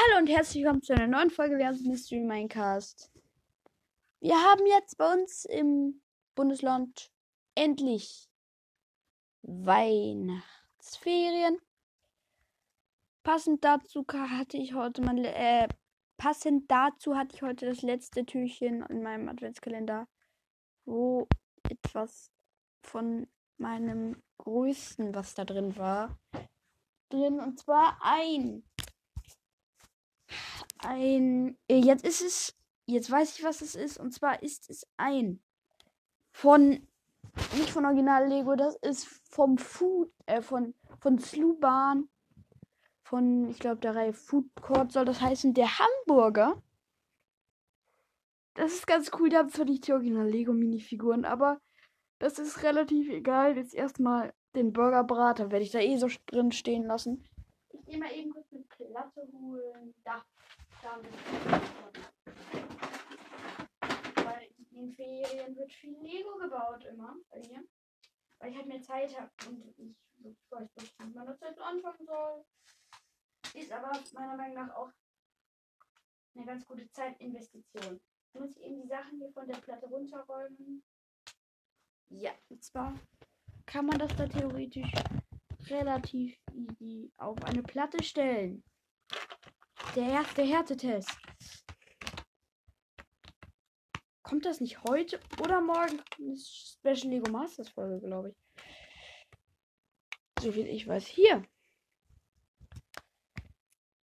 Hallo und herzlich willkommen zu einer neuen Folge Wer Mystery Minecast. Wir haben jetzt bei uns im Bundesland endlich Weihnachtsferien. Passend dazu hatte ich heute mein äh, passend dazu hatte ich heute das letzte Türchen in meinem Adventskalender, wo etwas von meinem größten, was da drin war, drin und zwar ein ein. Äh, jetzt ist es. Jetzt weiß ich, was es ist. Und zwar ist es ein. Von. Nicht von Original Lego, das ist vom Food. Äh, von. Von Sluban. Von, ich glaube, der Reihe Food Court soll das heißen. Der Hamburger. Das ist ganz cool. Da habe ich die Original Lego Minifiguren. Aber das ist relativ egal. Jetzt erstmal den Burgerbrater werde ich da eh so drin stehen lassen. Ich gehe mal eben kurz eine Platte holen. Da. Weil in den Ferien wird viel Lego gebaut immer bei mir. Weil ich halt mehr Zeit habe und ich weiß nicht, mit meiner Zeit anfangen soll. Ist aber meiner Meinung nach auch eine ganz gute Zeitinvestition. Ich muss eben die Sachen hier von der Platte runterräumen. Ja, und zwar kann man das da theoretisch relativ easy auf eine Platte stellen. Der erste Härtetest. Kommt das nicht heute oder morgen? Eine Special Lego Masters Folge, glaube ich. So viel ich weiß. Hier.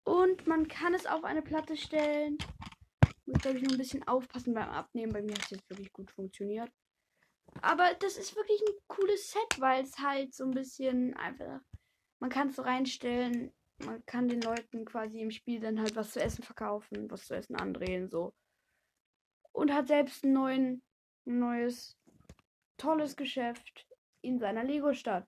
Und man kann es auf eine Platte stellen. Muss, glaube ich, nur ein bisschen aufpassen beim Abnehmen. Bei mir hat es jetzt wirklich gut funktioniert. Aber das ist wirklich ein cooles Set, weil es halt so ein bisschen einfach. Man kann es so reinstellen man kann den Leuten quasi im Spiel dann halt was zu essen verkaufen, was zu essen andrehen, so. Und hat selbst ein neuen, neues, tolles Geschäft in seiner Lego-Stadt.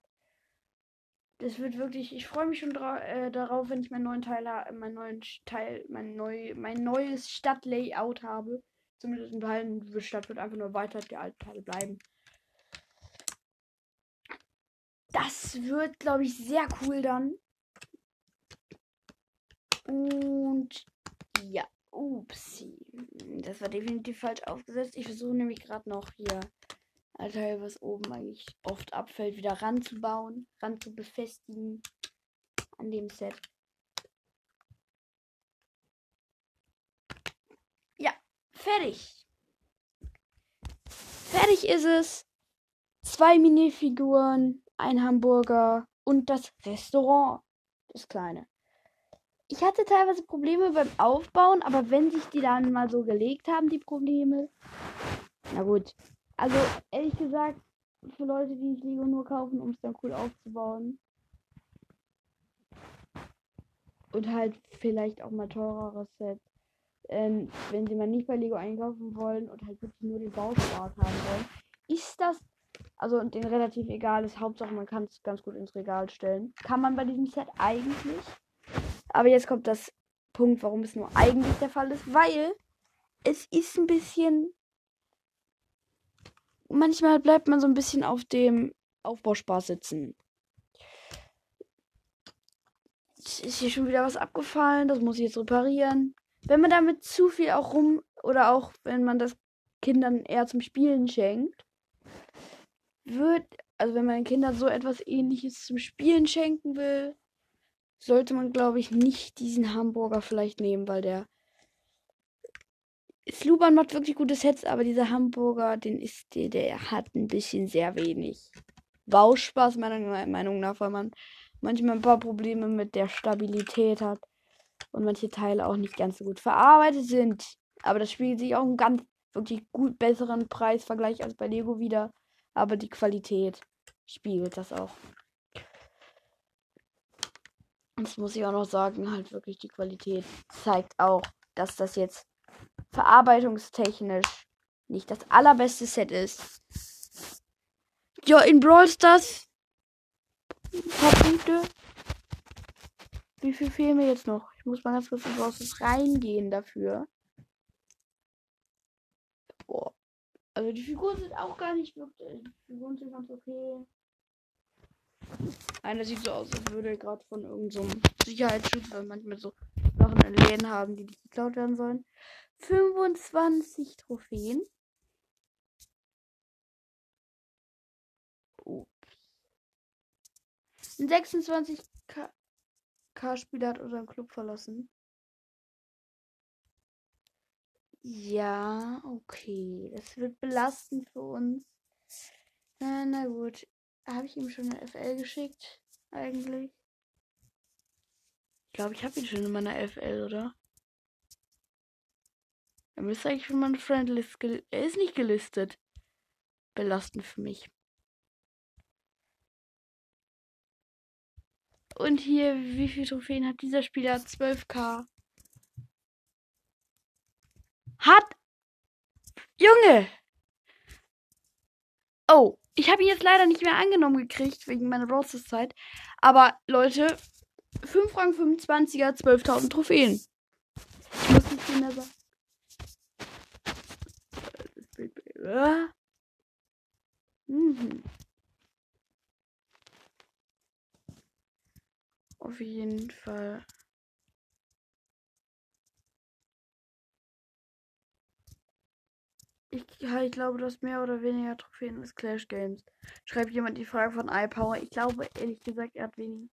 Das wird wirklich, ich freue mich schon äh, darauf, wenn ich meinen neuen Teil, meinen neuen Teil, mein, neu, mein neues Stadtlayout habe. Zumindest ein Teil, die Stadt wird einfach nur weiter die alten Teile bleiben. Das wird, glaube ich, sehr cool dann. Und ja, upsi. Das war definitiv falsch aufgesetzt. Ich versuche nämlich gerade noch hier ein Teil, was oben eigentlich oft abfällt, wieder ranzubauen, ran zu befestigen an dem Set. Ja, fertig. Fertig ist es. Zwei Minifiguren, ein Hamburger und das Restaurant. Das kleine ich hatte teilweise Probleme beim Aufbauen, aber wenn sich die dann mal so gelegt haben, die Probleme. Na gut. Also, ehrlich gesagt, für Leute, die ich Lego nur kaufen, um es dann cool aufzubauen. Und halt vielleicht auch mal teureres Set. Ähm, wenn sie mal nicht bei Lego einkaufen wollen und halt wirklich nur den Bauspaß haben wollen, ist das also den relativ egal ist. Hauptsache man kann es ganz gut ins Regal stellen. Kann man bei diesem Set eigentlich. Aber jetzt kommt das Punkt, warum es nur eigentlich der Fall ist, weil es ist ein bisschen. Manchmal bleibt man so ein bisschen auf dem Aufbauspaß sitzen. Jetzt ist hier schon wieder was abgefallen, das muss ich jetzt reparieren. Wenn man damit zu viel auch rum oder auch wenn man das Kindern eher zum Spielen schenkt, wird, also wenn man den Kindern so etwas ähnliches zum Spielen schenken will, sollte man, glaube ich, nicht diesen Hamburger vielleicht nehmen, weil der Sluban macht wirklich gute Sets, aber dieser Hamburger, den ist der, der hat ein bisschen sehr wenig Bauspaß, meiner Meinung nach, weil man manchmal ein paar Probleme mit der Stabilität hat und manche Teile auch nicht ganz so gut verarbeitet sind. Aber das spiegelt sich auch einen ganz wirklich gut besseren Preisvergleich als bei Lego wieder. Aber die Qualität spiegelt das auch. Das muss ich auch noch sagen, halt wirklich die Qualität zeigt auch, dass das jetzt verarbeitungstechnisch nicht das allerbeste Set ist. Ja, in Brawl Stars. Ein paar Punkte. Wie viel fehlen mir jetzt noch? Ich muss mal ganz kurz in Brawl Stars reingehen dafür. Boah. Also die Figuren sind auch gar nicht wirklich. Die Figuren sind ganz okay. Einer sieht so aus, als würde er gerade von irgendeinem so Sicherheitsschutz, weil manchmal so noch in Läden haben, die nicht geklaut werden sollen. 25 Trophäen. Ups. Ein 26k-Spieler hat unseren Club verlassen. Ja, okay. Das wird belastend für uns. Na, na gut. Habe ich ihm schon eine FL geschickt? Eigentlich? Ich glaube, ich habe ihn schon in meiner FL, oder? Er müsste eigentlich schon meine Friendlist. Er ist nicht gelistet. Belastend für mich. Und hier, wie viele Trophäen hat dieser Spieler? 12k. Hat. Junge! Oh, ich habe ihn jetzt leider nicht mehr angenommen gekriegt, wegen meiner Browser-Zeit. Aber Leute, 5 Rang 25er, 12.000 Trophäen. Ich muss nicht viel mehr sagen. Mhm. Auf jeden Fall. Ich, ja, ich glaube, du hast mehr oder weniger Trophäen als Clash Games. Schreibt jemand die Frage von iPower. Ich glaube, ehrlich gesagt, er hat weniger.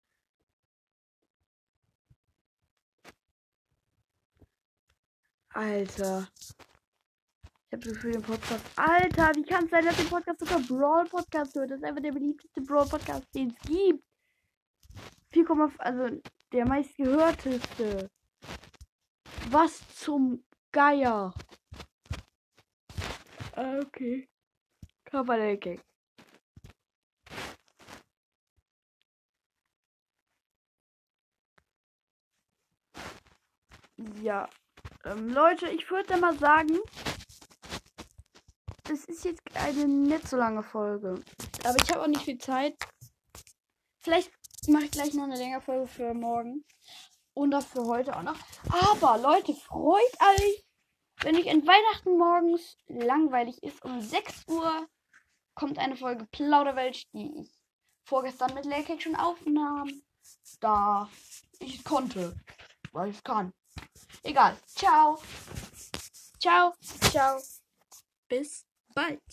Alter. Ich habe das Gefühl, den Podcast. Alter, wie kann es sein, dass der Podcast sogar Brawl Podcast hört? Das ist einfach der beliebteste Brawl Podcast, den es gibt. 4, also der meistgehörteste. Was zum Geier? Ah, okay. Körperlecking. Ja. Ähm, Leute, ich würde mal sagen, das ist jetzt eine nicht so lange Folge. Aber ich habe auch nicht viel Zeit. Vielleicht mache ich gleich noch eine längere Folge für morgen. Und auch für heute auch noch. Aber Leute, freut euch wenn euch an Weihnachten morgens langweilig ist, um 6 Uhr kommt eine Folge Plauderwelt, die ich vorgestern mit Lehrcake schon aufnahm. Da ich konnte, weil ich kann. Egal. Ciao. Ciao. Ciao. Bis bald.